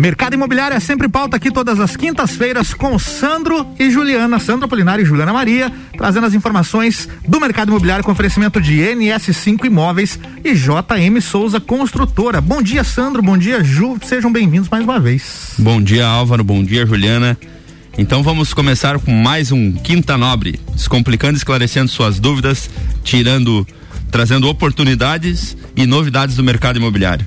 Mercado Imobiliário é sempre pauta aqui todas as quintas-feiras com Sandro e Juliana, Sandro Apolinário e Juliana Maria, trazendo as informações do mercado imobiliário com oferecimento de NS5 Imóveis e JM Souza Construtora. Bom dia, Sandro, bom dia, Ju, sejam bem-vindos mais uma vez. Bom dia, Álvaro, bom dia, Juliana. Então vamos começar com mais um Quinta Nobre, descomplicando, esclarecendo suas dúvidas, tirando, trazendo oportunidades e novidades do mercado imobiliário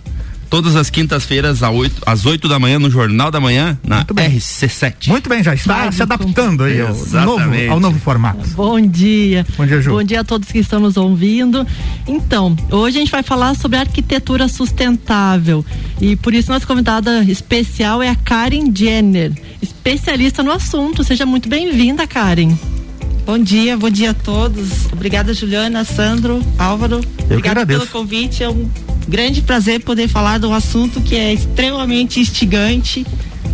todas as quintas-feiras às 8 da manhã no Jornal da Manhã na RC7. Muito bem, já está se adaptando aí ao novo, ao novo, formato. Bom dia. Bom dia, Ju. Bom dia a todos que estão nos ouvindo. Então, hoje a gente vai falar sobre arquitetura sustentável e por isso nossa convidada especial é a Karen Jenner, especialista no assunto. Seja muito bem-vinda, Karen. Bom dia, bom dia a todos. Obrigada, Juliana, Sandro, Álvaro. Eu Obrigada pelo convite. É um grande prazer poder falar de um assunto que é extremamente instigante,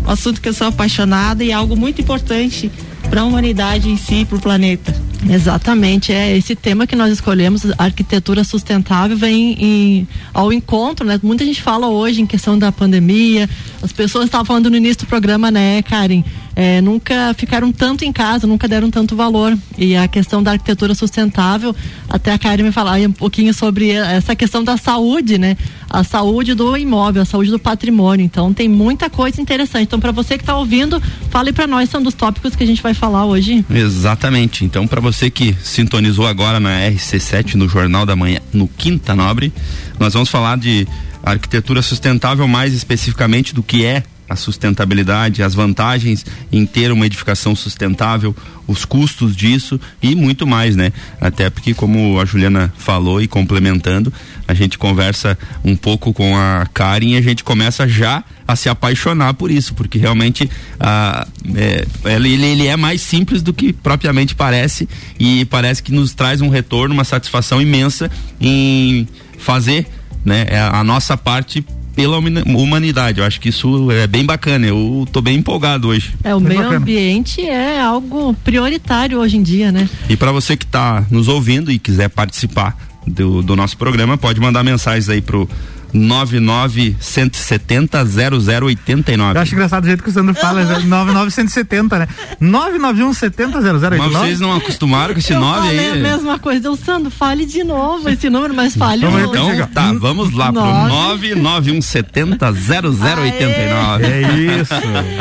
um assunto que eu sou apaixonada e algo muito importante para a humanidade em si, para o planeta. Exatamente, é esse tema que nós escolhemos, arquitetura sustentável, vem em, ao encontro, né? Muita gente fala hoje em questão da pandemia, as pessoas estavam falando no início do programa, né, Karen? É, nunca ficaram tanto em casa, nunca deram tanto valor. E a questão da arquitetura sustentável, até a Karen me falar um pouquinho sobre essa questão da saúde, né? A saúde do imóvel, a saúde do patrimônio. Então tem muita coisa interessante. Então, para você que está ouvindo, fale para nós, são dos tópicos que a gente vai falar hoje. Exatamente. Então, para você que sintonizou agora na RC7 no Jornal da Manhã, no Quinta Nobre, nós vamos falar de arquitetura sustentável mais especificamente do que é a sustentabilidade, as vantagens em ter uma edificação sustentável, os custos disso e muito mais, né? Até porque, como a Juliana falou e complementando, a gente conversa um pouco com a Karen e a gente começa já a se apaixonar por isso, porque realmente ah, é, ele, ele é mais simples do que propriamente parece e parece que nos traz um retorno, uma satisfação imensa em fazer né, a nossa parte pela humanidade. Eu acho que isso é bem bacana. Eu tô bem empolgado hoje. É, o meio bacana. ambiente é algo prioritário hoje em dia, né? E para você que está nos ouvindo e quiser participar do, do nosso programa, pode mandar mensagens aí pro 99170 0089. Eu acho engraçado o jeito que o Sandro fala, 99170, né? 99170 0089. Mas vocês não acostumaram com esse 9 aí? É a mesma coisa. O Sandro, fale de novo esse número, mas fale Então, então tá, vamos lá pro 99170 0089. É isso.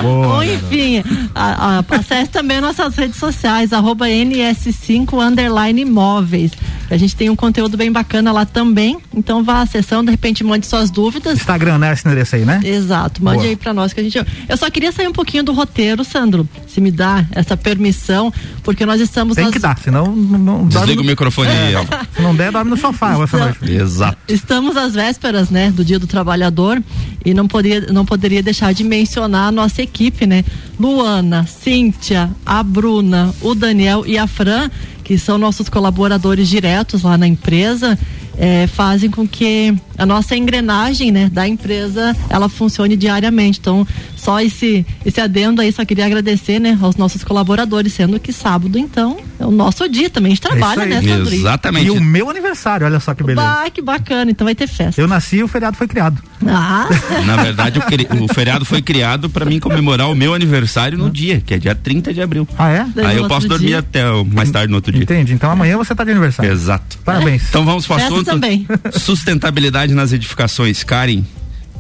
Boa. Ou enfim, a, a, acesse também nossas redes sociais, arroba NS5 underline imóveis. A gente tem um conteúdo bem bacana lá também. Então vá acessando, de repente mande suas dúvidas. Instagram, né? Esse endereço aí, né? Exato. Mande Boa. aí pra nós que a gente. Eu só queria sair um pouquinho do roteiro, Sandro. Se me dá essa permissão, porque nós estamos. Tem nas... que dar, senão não. Desliga no... o microfone aí, é. Se não der, dorme no sofá Está... Exato. Estamos às vésperas, né, do Dia do Trabalhador e não poderia, não poderia deixar de mencionar a nossa equipe, né? Luana, Cíntia, a Bruna, o Daniel e a Fran que são nossos colaboradores diretos lá na empresa, é, fazem com que a nossa engrenagem né, da empresa ela funcione diariamente. Então, só esse, esse adendo aí, só queria agradecer né, aos nossos colaboradores, sendo que sábado, então, o nosso dia também. A gente trabalha, né, Sandro? Exatamente. E o meu aniversário, olha só que beleza. Bah, que bacana, então vai ter festa. Eu nasci e o feriado foi criado. Ah. Na verdade, o, o feriado foi criado para mim comemorar o meu aniversário no dia, que é dia 30 de abril. Ah, é? Aí eu posso dormir dia. até mais tarde no outro dia. Entendi. Então amanhã você tá de aniversário. Exato. Parabéns. Então vamos para o assunto. Também. Sustentabilidade nas edificações. Karen,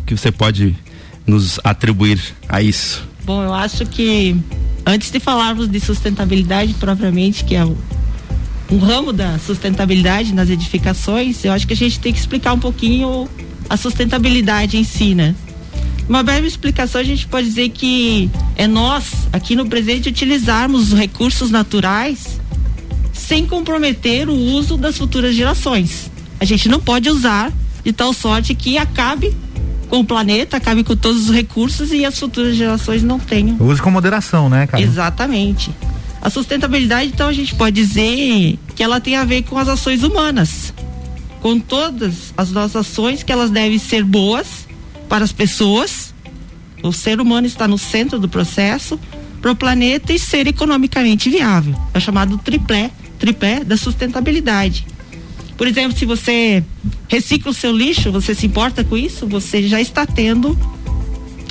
que você pode nos atribuir a isso? Bom, eu acho que antes de falarmos de sustentabilidade propriamente, que é o, um ramo da sustentabilidade nas edificações, eu acho que a gente tem que explicar um pouquinho a sustentabilidade em si, né? Uma breve explicação, a gente pode dizer que é nós, aqui no presente, utilizarmos os recursos naturais sem comprometer o uso das futuras gerações. A gente não pode usar de tal sorte que acabe com o planeta, acabe com todos os recursos e as futuras gerações não tenham. Use com moderação, né, cara? Exatamente. A sustentabilidade, então, a gente pode dizer que ela tem a ver com as ações humanas. Com todas as nossas ações, que elas devem ser boas para as pessoas. O ser humano está no centro do processo, para o planeta e ser economicamente viável. É chamado triplé, tripé da sustentabilidade. Por exemplo, se você recicla o seu lixo, você se importa com isso, você já está tendo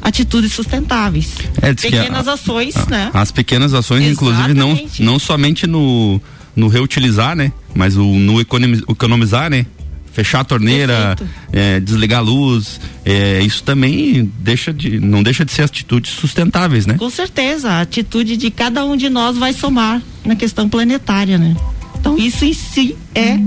atitudes sustentáveis. É, pequenas a, ações, a, né? As pequenas ações, Exatamente. inclusive, não, não somente no, no reutilizar, né? Mas o, no economizar, né? Fechar a torneira, é, desligar a luz, é, isso também deixa de, não deixa de ser atitudes sustentáveis, né? Com certeza, a atitude de cada um de nós vai somar na questão planetária, né? Então isso em si é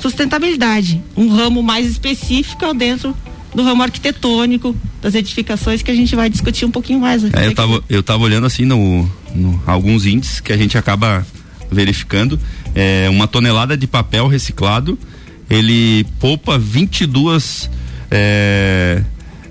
sustentabilidade, um ramo mais específico dentro do ramo arquitetônico, das edificações que a gente vai discutir um pouquinho mais. É, eu tava, eu tava olhando assim no, no, alguns índices que a gente acaba verificando, é, uma tonelada de papel reciclado, ele poupa 22 é,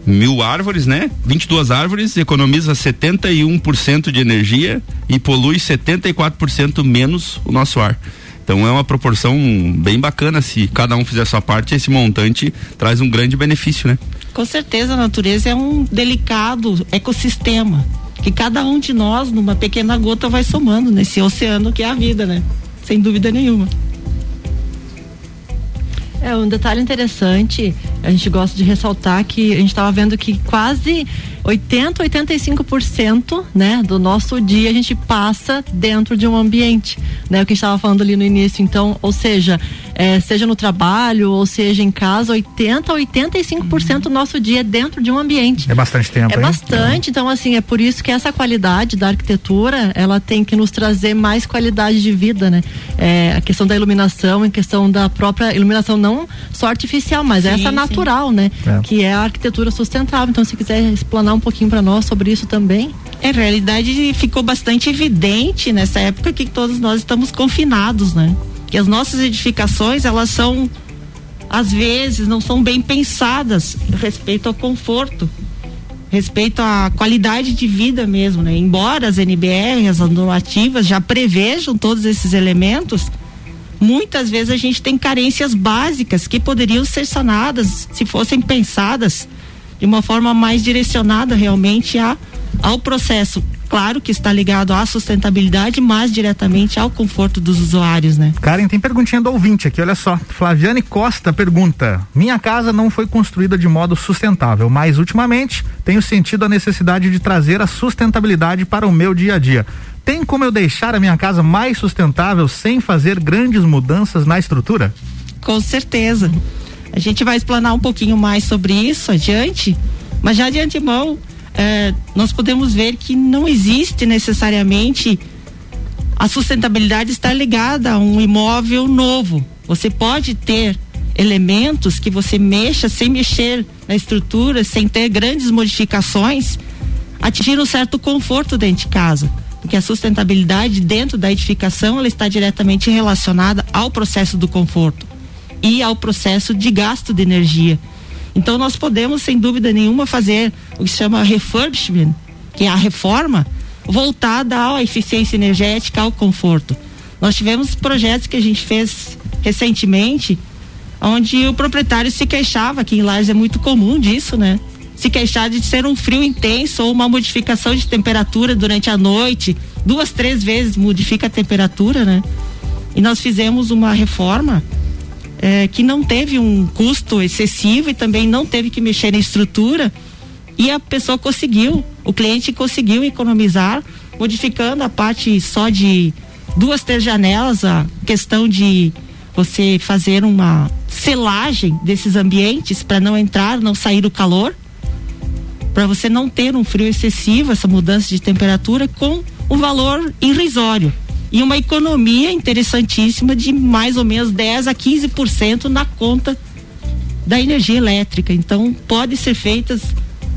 mil árvores, né? 22 árvores, economiza 71% de energia e polui 74% menos o nosso ar. Então é uma proporção bem bacana se cada um fizer a sua parte, esse montante traz um grande benefício, né? Com certeza a natureza é um delicado ecossistema que cada um de nós numa pequena gota vai somando nesse oceano que é a vida, né? Sem dúvida nenhuma. É, um detalhe interessante, a gente gosta de ressaltar que a gente estava vendo que quase 80, 85% né, do nosso dia a gente passa dentro de um ambiente, né? O que estava falando ali no início. Então, ou seja, é, seja no trabalho ou seja em casa, 80, 85% do nosso dia é dentro de um ambiente. É bastante tempo. É hein? bastante. É. Então, assim, é por isso que essa qualidade da arquitetura, ela tem que nos trazer mais qualidade de vida, né? É, a questão da iluminação, em questão da própria iluminação não só artificial, mas sim, essa natural, sim. né? É. Que é a arquitetura sustentável. Então, se quiser explanar um pouquinho para nós sobre isso também? É, realidade ficou bastante evidente nessa época que todos nós estamos confinados, né? Que as nossas edificações, elas são às vezes não são bem pensadas respeito ao conforto, respeito à qualidade de vida mesmo, né? Embora as NBR, as normativas já prevejam todos esses elementos, muitas vezes a gente tem carências básicas que poderiam ser sanadas se fossem pensadas de uma forma mais direcionada realmente a, ao processo. Claro que está ligado à sustentabilidade, mas diretamente ao conforto dos usuários, né? Karen, tem perguntinha do ouvinte aqui, olha só. Flaviane Costa pergunta: Minha casa não foi construída de modo sustentável, mas ultimamente tenho sentido a necessidade de trazer a sustentabilidade para o meu dia a dia. Tem como eu deixar a minha casa mais sustentável sem fazer grandes mudanças na estrutura? Com certeza. A gente vai explanar um pouquinho mais sobre isso adiante, mas já de antemão, eh, nós podemos ver que não existe necessariamente a sustentabilidade estar ligada a um imóvel novo. Você pode ter elementos que você mexa sem mexer na estrutura, sem ter grandes modificações, atingir um certo conforto dentro de casa. Porque a sustentabilidade dentro da edificação ela está diretamente relacionada ao processo do conforto e ao processo de gasto de energia. Então nós podemos, sem dúvida nenhuma, fazer o que se chama refurbishment, que é a reforma voltada à eficiência energética, ao conforto. Nós tivemos projetos que a gente fez recentemente, onde o proprietário se queixava, aqui em Lages é muito comum disso, né? Se queixar de ser um frio intenso ou uma modificação de temperatura durante a noite, duas, três vezes modifica a temperatura, né? E nós fizemos uma reforma é, que não teve um custo excessivo e também não teve que mexer na estrutura e a pessoa conseguiu, o cliente conseguiu economizar, modificando a parte só de duas, três janelas, a questão de você fazer uma selagem desses ambientes para não entrar, não sair o calor, para você não ter um frio excessivo, essa mudança de temperatura com um valor irrisório e uma economia interessantíssima de mais ou menos 10 a 15% na conta da energia elétrica. Então, pode ser feitas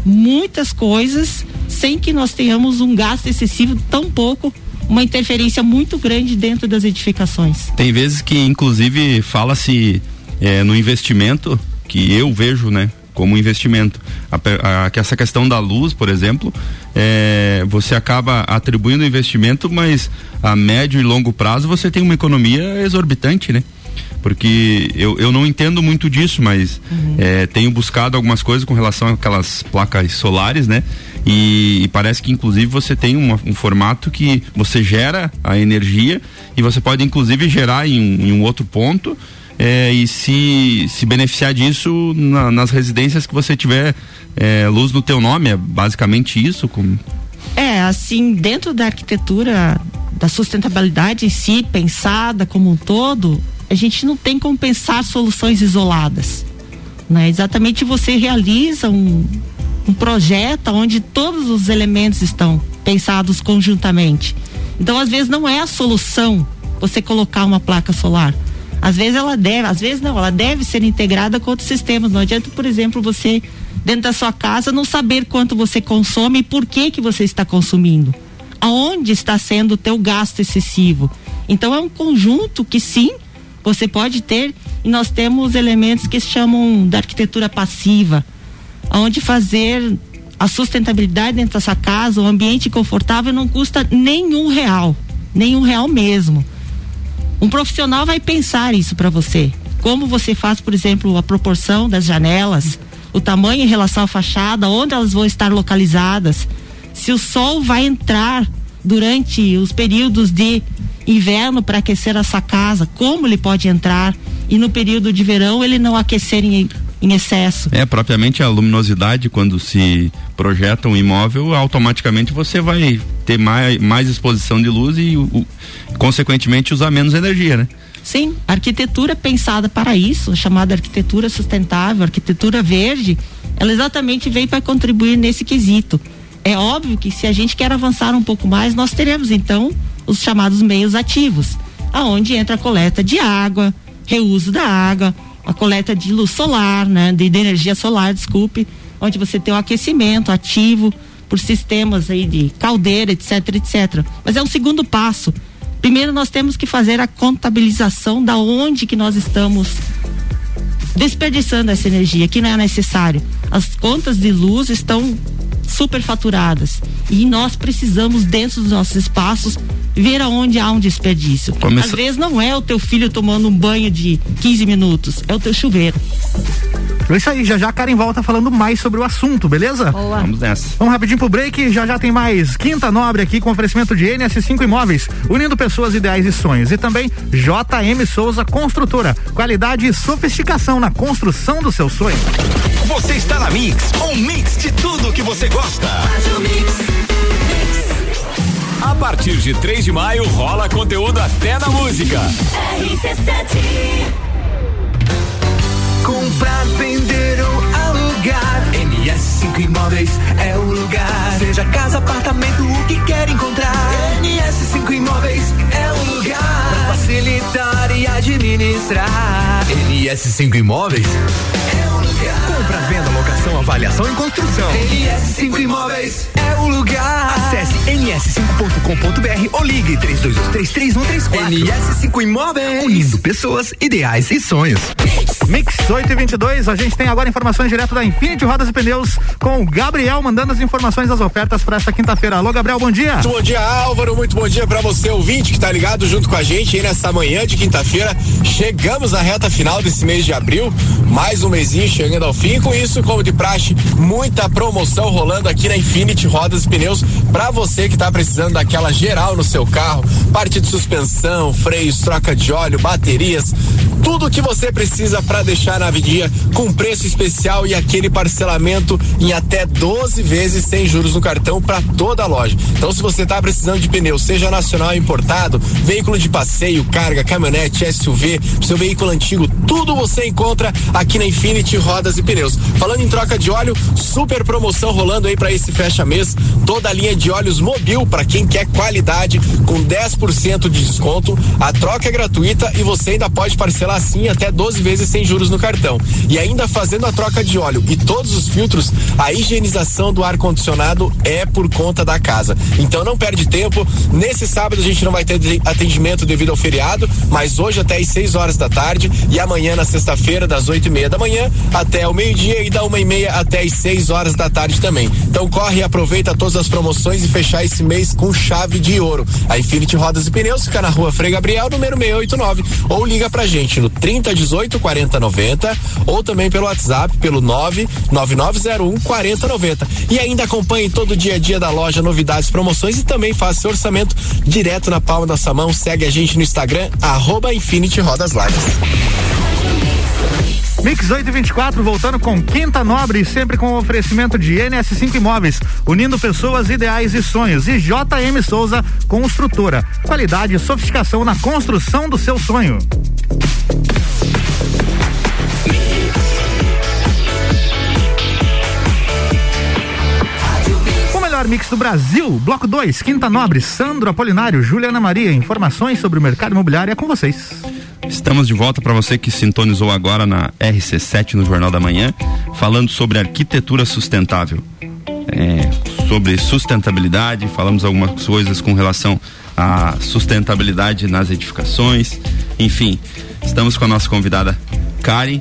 muitas coisas sem que nós tenhamos um gasto excessivo, tão pouco uma interferência muito grande dentro das edificações. Tem vezes que, inclusive, fala-se é, no investimento que eu vejo, né? como investimento. A, a, essa questão da luz, por exemplo, é, você acaba atribuindo investimento, mas a médio e longo prazo você tem uma economia exorbitante, né? Porque eu, eu não entendo muito disso, mas uhum. é, tenho buscado algumas coisas com relação àquelas placas solares, né? E, e parece que inclusive você tem uma, um formato que você gera a energia e você pode inclusive gerar em, em um outro ponto é, e se, se beneficiar disso na, nas residências que você tiver é, luz no teu nome, é basicamente isso? Como... É, assim, dentro da arquitetura da sustentabilidade em si, pensada como um todo, a gente não tem como pensar soluções isoladas. Né? Exatamente você realiza um, um projeto onde todos os elementos estão pensados conjuntamente. Então, às vezes, não é a solução você colocar uma placa solar. Às vezes ela deve, às vezes não, ela deve ser integrada com outros sistemas. Não adianta, por exemplo, você dentro da sua casa não saber quanto você consome e por que que você está consumindo. Aonde está sendo o teu gasto excessivo? Então é um conjunto que sim, você pode ter e nós temos elementos que se chamam da arquitetura passiva, onde fazer a sustentabilidade dentro da sua casa, o ambiente confortável não custa nenhum real, nenhum real mesmo. Um profissional vai pensar isso para você. Como você faz, por exemplo, a proporção das janelas, o tamanho em relação à fachada, onde elas vão estar localizadas, se o sol vai entrar durante os períodos de inverno para aquecer a sua casa, como ele pode entrar e no período de verão ele não aquecer em, em excesso. É, propriamente a luminosidade, quando se projeta um imóvel, automaticamente você vai ter mais, mais exposição de luz e, o, consequentemente, usar menos energia, né? Sim, a arquitetura pensada para isso, chamada arquitetura sustentável, arquitetura verde, ela exatamente veio para contribuir nesse quesito. É óbvio que se a gente quer avançar um pouco mais, nós teremos então os chamados meios ativos, aonde entra a coleta de água, reuso da água, a coleta de luz solar, né, de, de energia solar, desculpe, onde você tem o aquecimento ativo por sistemas aí de caldeira, etc, etc. Mas é um segundo passo. Primeiro nós temos que fazer a contabilização da onde que nós estamos desperdiçando essa energia, que não é necessário. As contas de luz estão superfaturadas e nós precisamos dentro dos nossos espaços ver aonde há um desperdício. Começa... Às vezes não é o teu filho tomando um banho de 15 minutos, é o teu chuveiro. É isso aí, já já Karen volta falando mais sobre o assunto, beleza? Boa. Vamos nessa. Vamos rapidinho pro break, já já tem mais Quinta Nobre aqui com oferecimento de NS5 Imóveis, unindo pessoas, ideais e sonhos. E também JM Souza Construtora, qualidade e sofisticação na construção do seu sonho. Você está na Mix, um mix de tudo que você gosta. A partir de 3 de maio rola conteúdo até na música. RC7 Comprar, vender ou alugar. NS5 Imóveis é o lugar. Seja casa, apartamento, o que quer encontrar. NS5 Imóveis é o lugar. Pra facilitar e administrar. NS5 Imóveis é o lugar. Compra, venda, locação, avaliação e construção. NS5 Imóveis é o lugar. Acesse ns5.com.br ou ligue 32233134. NS5 Imóveis. Unindo pessoas, ideais e sonhos. Mix 8 e 22, a gente tem agora informações direto da Infinity Rodas e Pneus com o Gabriel mandando as informações das ofertas para essa quinta-feira. Alô, Gabriel, bom dia. Muito bom dia, Álvaro. Muito bom dia para você, ouvinte, que tá ligado junto com a gente aí nessa manhã de quinta-feira. Chegamos à reta final desse mês de abril, mais um mêsinho chegando ao fim. Com isso, como de praxe, muita promoção rolando aqui na Infinity Rodas e Pneus para você que tá precisando daquela geral no seu carro, parte de suspensão, freios, troca de óleo, baterias, tudo que você precisa para deixar na avenida com preço especial e aquele parcelamento em até 12 vezes sem juros no cartão para toda a loja. Então, se você está precisando de pneu, seja nacional ou importado, veículo de passeio, carga, caminhonete, SUV, seu veículo antigo, tudo você encontra aqui na Infinity Rodas e Pneus. Falando em troca de óleo, super promoção rolando aí para esse fecha mês, toda a linha de óleos Mobil para quem quer qualidade com 10% de desconto. A troca é gratuita e você ainda pode parcelar assim até 12 vezes sem juros no cartão. E ainda fazendo a troca de óleo e todos os filtros, a higienização do ar condicionado é por conta da casa. Então não perde tempo. Nesse sábado a gente não vai ter atendimento devido ao feriado, mas hoje até às 6 horas da tarde e amanhã na sexta-feira das 8 e meia da manhã até o meio-dia e da uma e meia até às 6 horas da tarde também. Então corre e aproveita todas as promoções e fechar esse mês com chave de ouro. A Infinity Rodas e Pneus fica na rua Frei Gabriel, número 689, ou liga pra gente no 3018 4090 ou também pelo WhatsApp pelo 99901 4090. E ainda acompanhe todo o dia a dia da loja, novidades, promoções e também faça seu orçamento direto na palma da sua mão. Segue a gente no Instagram, arroba Infinity Rodas Lives. Mix 824 voltando com Quinta Nobre, sempre com oferecimento de NS5 Imóveis, unindo pessoas, ideais e sonhos. E JM Souza Construtora. Qualidade e sofisticação na construção do seu sonho. Melhor mix do Brasil, Bloco 2, Quinta Nobre, Sandro Apolinário, Juliana Maria. Informações sobre o mercado imobiliário é com vocês. Estamos de volta para você que sintonizou agora na RC7 no Jornal da Manhã, falando sobre arquitetura sustentável. É, sobre sustentabilidade, falamos algumas coisas com relação à sustentabilidade nas edificações. Enfim, estamos com a nossa convidada Karen.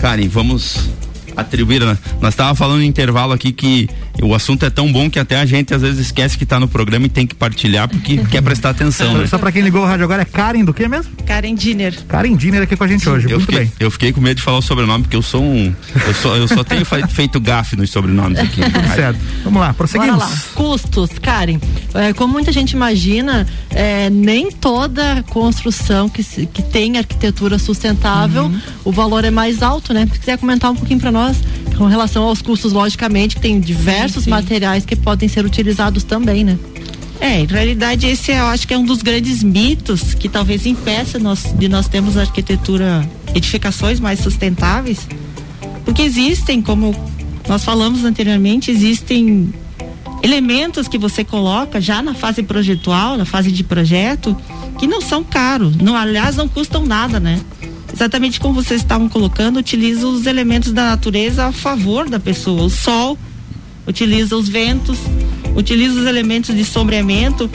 Karen, vamos atribuir. Né? Nós estávamos falando no intervalo aqui que o assunto é tão bom que até a gente às vezes esquece que está no programa e tem que partilhar porque quer prestar atenção. Né? Só para quem ligou o rádio agora é Karen do que mesmo? Karen Diner. Karen Diner aqui com a gente hoje. Eu Muito fiquei, bem. eu fiquei com medo de falar o sobrenome porque eu sou um. Eu só, eu só tenho feito gafe nos sobrenomes aqui. Tudo certo. Vamos lá, prosseguimos. Bora lá. Custos, Karen. É, como muita gente imagina, é, nem toda construção que, se, que tem arquitetura sustentável, uhum. o valor é mais alto, né? Se quiser comentar um pouquinho para nós com relação aos custos, logicamente, tem diversos sim, sim. materiais que podem ser utilizados também, né? É, em realidade esse eu acho que é um dos grandes mitos que talvez impeça nós, de nós termos arquitetura, edificações mais sustentáveis, porque existem, como nós falamos anteriormente, existem elementos que você coloca já na fase projetual, na fase de projeto, que não são caros, não, aliás não custam nada, né? Exatamente como vocês estavam colocando, utiliza os elementos da natureza a favor da pessoa. O sol, utiliza os ventos, utiliza os elementos de sombreamento,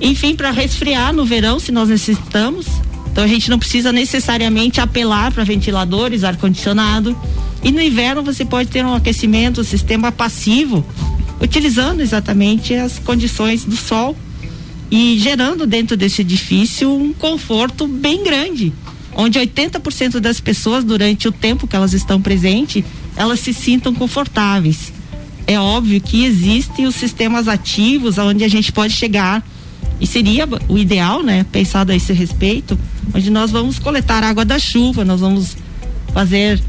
enfim, para resfriar no verão, se nós necessitamos. Então a gente não precisa necessariamente apelar para ventiladores, ar-condicionado. E no inverno você pode ter um aquecimento, um sistema passivo, utilizando exatamente as condições do sol e gerando dentro desse edifício um conforto bem grande onde 80% das pessoas, durante o tempo que elas estão presentes, elas se sintam confortáveis. É óbvio que existem os sistemas ativos onde a gente pode chegar e seria o ideal, né, pensado a esse respeito, onde nós vamos coletar água da chuva, nós vamos fazer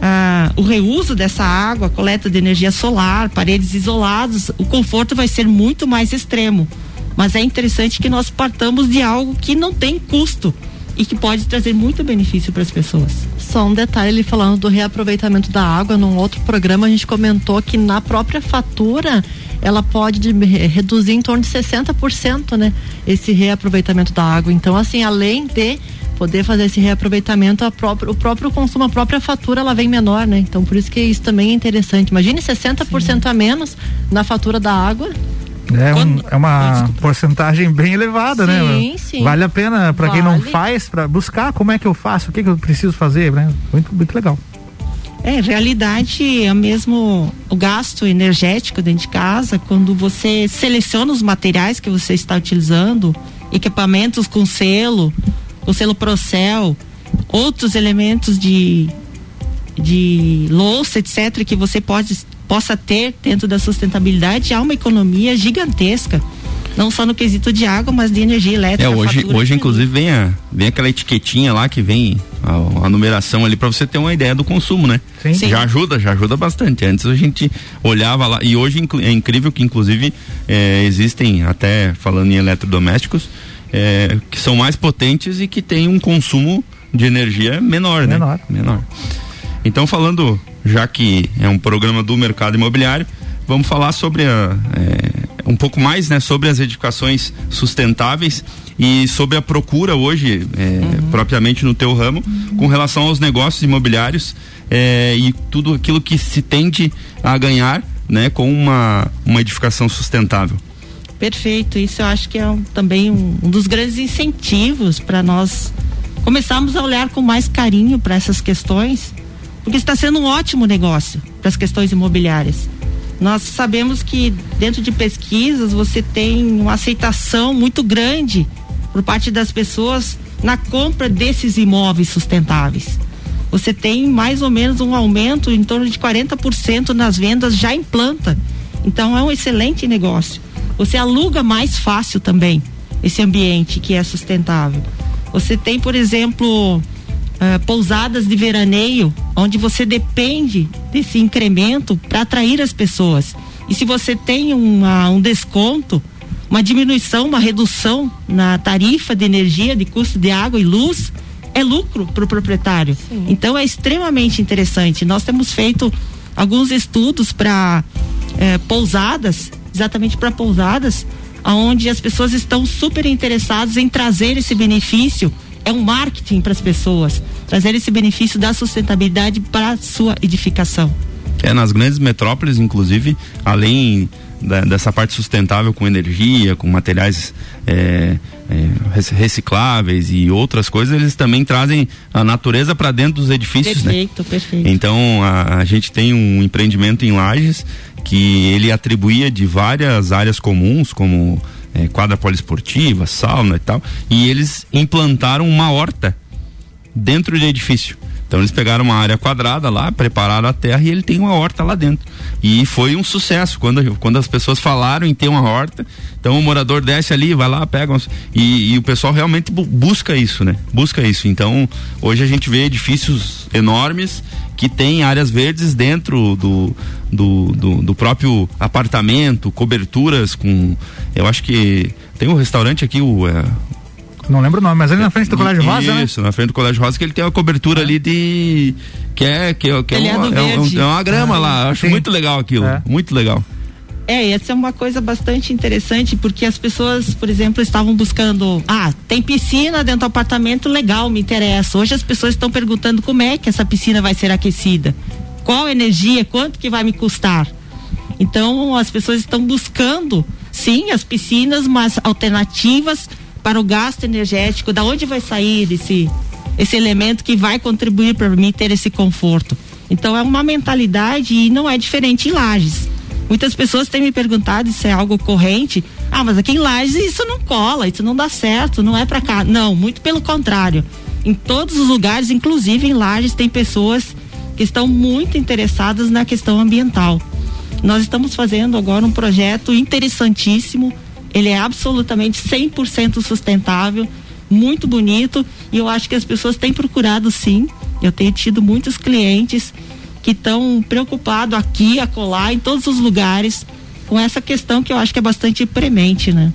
ah, o reuso dessa água, coleta de energia solar, paredes isoladas, o conforto vai ser muito mais extremo. Mas é interessante que nós partamos de algo que não tem custo e que pode trazer muito benefício para as pessoas. Só um detalhe falando do reaproveitamento da água, num outro programa a gente comentou que na própria fatura ela pode reduzir em torno de 60%, né? Esse reaproveitamento da água. Então, assim, além de poder fazer esse reaproveitamento, própria, o próprio consumo, a própria fatura, ela vem menor, né? Então, por isso que isso também é interessante. Imagine 60% Sim. a menos na fatura da água. É, um, é uma Desculpa. porcentagem bem elevada, sim, né? Sim, sim. Vale a pena para vale. quem não faz, para buscar como é que eu faço, o que, que eu preciso fazer, né? Muito, muito legal. É, realidade é mesmo o gasto energético dentro de casa, quando você seleciona os materiais que você está utilizando, equipamentos com selo, com selo Procel, outros elementos de de louça, etc, que você pode possa ter dentro da sustentabilidade há uma economia gigantesca não só no quesito de água, mas de energia elétrica. É, hoje, hoje inclusive vem, a, vem aquela etiquetinha lá que vem a, a numeração ali para você ter uma ideia do consumo, né? Sim. Sim. Já ajuda, já ajuda bastante. Antes a gente olhava lá e hoje é incrível que inclusive é, existem até falando em eletrodomésticos é, que são mais potentes e que têm um consumo de energia menor, né? Menor. Menor. Então falando já que é um programa do mercado imobiliário, vamos falar sobre a, é, um pouco mais, né, sobre as edificações sustentáveis e sobre a procura hoje, é, uhum. propriamente no teu ramo, uhum. com relação aos negócios imobiliários é, e tudo aquilo que se tende a ganhar, né, com uma, uma edificação sustentável. Perfeito, isso eu acho que é um, também um, um dos grandes incentivos para nós começarmos a olhar com mais carinho para essas questões porque está sendo um ótimo negócio para as questões imobiliárias. Nós sabemos que dentro de pesquisas você tem uma aceitação muito grande por parte das pessoas na compra desses imóveis sustentáveis. Você tem mais ou menos um aumento em torno de 40% nas vendas já em planta. Então é um excelente negócio. Você aluga mais fácil também esse ambiente que é sustentável. Você tem, por exemplo, uh, pousadas de veraneio, onde você depende desse incremento para atrair as pessoas. E se você tem uma, um desconto, uma diminuição, uma redução na tarifa de energia, de custo de água e luz, é lucro para o proprietário. Sim. Então é extremamente interessante. Nós temos feito alguns estudos para eh, pousadas, exatamente para pousadas, onde as pessoas estão super interessadas em trazer esse benefício. É um marketing para as pessoas, trazer esse benefício da sustentabilidade para a sua edificação. É, nas grandes metrópoles, inclusive, além da, dessa parte sustentável com energia, com materiais é, é, recicláveis e outras coisas, eles também trazem a natureza para dentro dos edifícios. Né? Perfeito, né? perfeito. Então a, a, gente tem um empreendimento em Lages que ele atribuía de várias áreas comuns, como é, quadra poliesportiva, sauna e tal, e eles implantaram uma horta dentro do edifício. Então eles pegaram uma área quadrada lá, prepararam a terra e ele tem uma horta lá dentro. E foi um sucesso quando, quando as pessoas falaram em ter uma horta. Então o morador desce ali, vai lá, pega uns, e, e, o pessoal realmente bu busca isso, né? Busca isso. Então hoje a gente vê edifícios enormes que tem áreas verdes dentro do, do, do, do próprio apartamento, coberturas com. Eu acho que tem um restaurante aqui, o, é, não lembro o nome, mas ali na frente do Colégio Rosa, né? Isso, na frente do Colégio Rosa, que ele tem uma cobertura ali de. Que é, que é, que é, uma, é, um, é uma grama ah, lá. Acho sim. muito legal aquilo. É. Muito legal. É, essa é uma coisa bastante interessante, porque as pessoas, por exemplo, estavam buscando. Ah, tem piscina dentro do apartamento, legal, me interessa. Hoje as pessoas estão perguntando como é que essa piscina vai ser aquecida. Qual energia, quanto que vai me custar? Então as pessoas estão buscando, sim, as piscinas, mas alternativas para o gasto energético, da onde vai sair esse, esse elemento que vai contribuir para mim ter esse conforto. Então é uma mentalidade e não é diferente em Lages. Muitas pessoas têm me perguntado se é algo corrente. Ah, mas aqui em Lages isso não cola, isso não dá certo, não é para cá. Não, muito pelo contrário. Em todos os lugares, inclusive em Lages, tem pessoas que estão muito interessadas na questão ambiental. Nós estamos fazendo agora um projeto interessantíssimo ele é absolutamente 100% sustentável, muito bonito e eu acho que as pessoas têm procurado sim. Eu tenho tido muitos clientes que estão preocupados aqui, acolá, em todos os lugares com essa questão que eu acho que é bastante premente, né?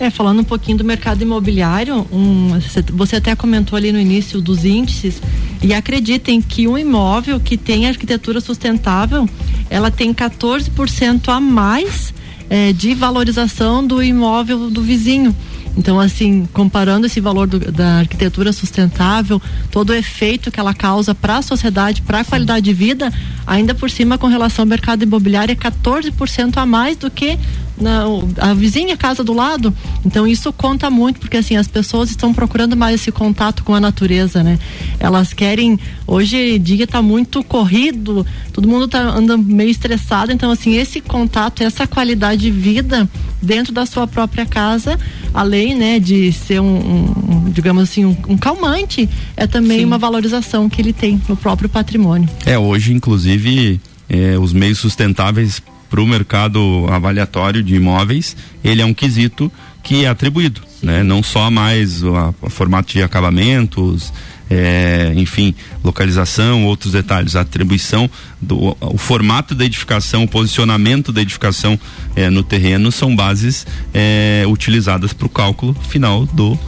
É, falando um pouquinho do mercado imobiliário, um, você até comentou ali no início dos índices, e acreditem que um imóvel que tem arquitetura sustentável, ela tem 14% a mais é, de valorização do imóvel do vizinho. Então, assim, comparando esse valor do, da arquitetura sustentável, todo o efeito que ela causa para a sociedade, para a qualidade de vida, ainda por cima, com relação ao mercado imobiliário, é 14% a mais do que na, a vizinha casa do lado. Então isso conta muito, porque assim, as pessoas estão procurando mais esse contato com a natureza, né? Elas querem, hoje dia está muito corrido, todo mundo tá andando meio estressado, então assim, esse contato, essa qualidade de vida dentro da sua própria casa, além, né, de ser um, um digamos assim, um, um, calmante, é também Sim. uma valorização que ele tem no próprio patrimônio. É, hoje, inclusive, é, os meios sustentáveis para o mercado avaliatório de imóveis, ele é um quesito que é atribuído, né? Não só mais o formato de acabamentos, é, enfim, localização, outros detalhes, a atribuição do o formato da edificação, o posicionamento da edificação é, no terreno são bases é, utilizadas para o cálculo final do,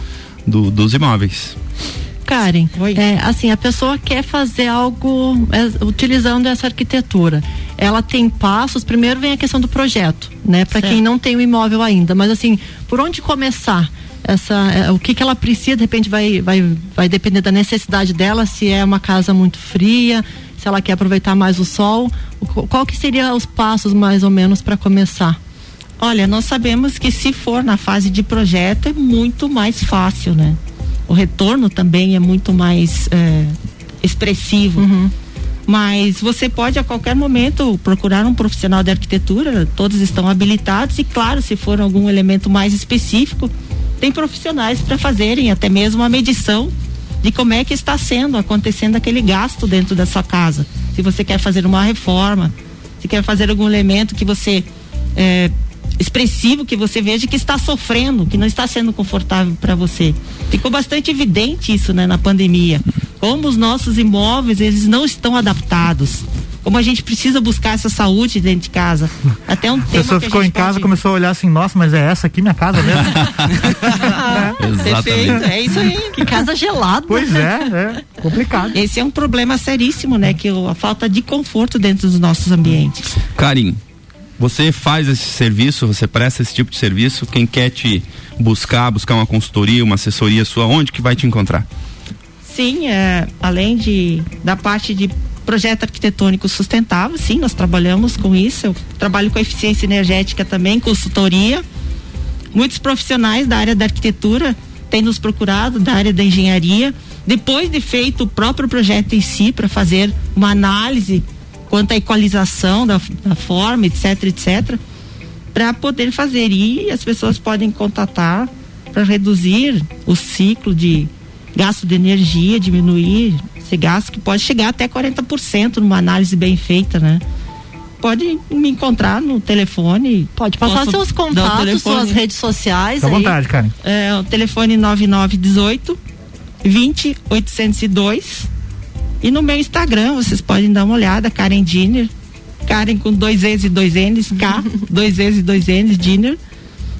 do dos imóveis. Karen, é, assim, a pessoa quer fazer algo é, utilizando essa arquitetura. Ela tem passos, primeiro vem a questão do projeto, né? Para quem não tem o imóvel ainda, mas assim, por onde começar? Essa, é, o que, que ela precisa, de repente vai, vai, vai depender da necessidade dela, se é uma casa muito fria, se ela quer aproveitar mais o sol, qual que seria os passos mais ou menos para começar? Olha, nós sabemos que se for na fase de projeto é muito mais fácil, né? o retorno também é muito mais é, expressivo. Uhum. Mas você pode a qualquer momento procurar um profissional de arquitetura, todos estão habilitados e claro, se for algum elemento mais específico, tem profissionais para fazerem até mesmo a medição de como é que está sendo acontecendo aquele gasto dentro da sua casa. Se você quer fazer uma reforma, se quer fazer algum elemento que você é, expressivo que você veja que está sofrendo, que não está sendo confortável para você. Ficou bastante evidente isso, né, na pandemia. Como os nossos imóveis, eles não estão adaptados como a gente precisa buscar essa saúde dentro de casa. Até um tempo. A pessoa ficou em casa, pode... começou a olhar assim, nossa, mas é essa aqui minha casa mesmo? é. Perfeito, é isso aí. Que casa gelada. Pois é, é complicado. Esse é um problema seríssimo, né? Que a falta de conforto dentro dos nossos ambientes. Karim, você faz esse serviço, você presta esse tipo de serviço, quem quer te buscar, buscar uma consultoria, uma assessoria sua, onde que vai te encontrar? Sim, é, além de da parte de projeto arquitetônico sustentável, sim, nós trabalhamos com isso. Eu trabalho com eficiência energética também, consultoria. Muitos profissionais da área da arquitetura têm nos procurado, da área da engenharia, depois de feito o próprio projeto em si, para fazer uma análise quanto à equalização da, da forma, etc, etc, para poder fazer. E as pessoas podem contatar para reduzir o ciclo de gasto de energia, diminuir esse gasto que pode chegar até 40% numa análise bem feita, né? Pode me encontrar no telefone. Pode passar seus contatos, suas redes sociais. à vontade, Karen. É, o telefone 9918 20802. E no meu Instagram, vocês podem dar uma olhada, Karen Dinner. Karen com dois E's e dois N's, K, dois E's e dois N's, Dinner.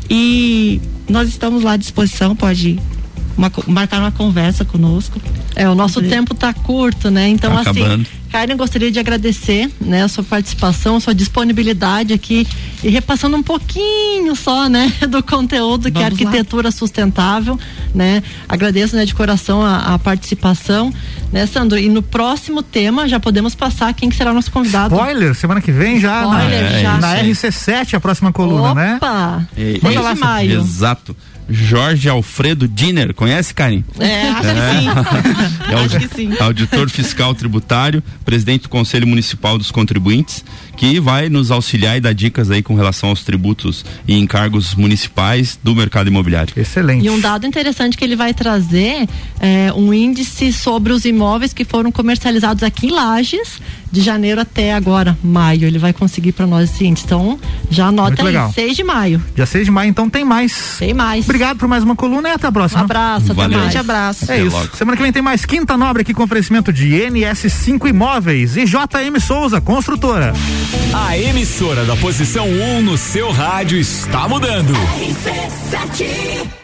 E nós estamos lá à disposição, pode uma, marcar uma conversa conosco. É, o nosso tempo está curto, né? Então, tá assim. Karen, gostaria de agradecer, né, a sua participação, a sua disponibilidade aqui e repassando um pouquinho só, né, do conteúdo Vamos que é arquitetura lá. sustentável, né? Agradeço, né, de coração a, a, participação, né, Sandro? E no próximo tema já podemos passar quem que será o nosso convidado. Spoiler, semana que vem já Spoiler, na, já. na RC7 a próxima coluna, Opa, né? Opa! É, maio. Exato. Jorge Alfredo Diner. Conhece, Karim? É, acho é. que sim. É acho que sim. Auditor fiscal tributário, presidente do Conselho Municipal dos Contribuintes, que vai nos auxiliar e dar dicas aí com relação aos tributos e encargos municipais do mercado imobiliário. Excelente. E um dado interessante que ele vai trazer é um índice sobre os imóveis que foram comercializados aqui em Lages de janeiro até agora, maio. Ele vai conseguir para nós esse índice. Então, já anota aí, 6 de maio. Dia 6 de maio, então tem mais. Tem mais. Obrigado por mais uma coluna e até a próxima. Um abraço, Valeu. até mais. abraço. É até isso. Logo. Semana que vem tem mais Quinta Nobre aqui com oferecimento de NS5 Imóveis e JM Souza, construtora. A emissora da posição 1 um no seu rádio está mudando. RC7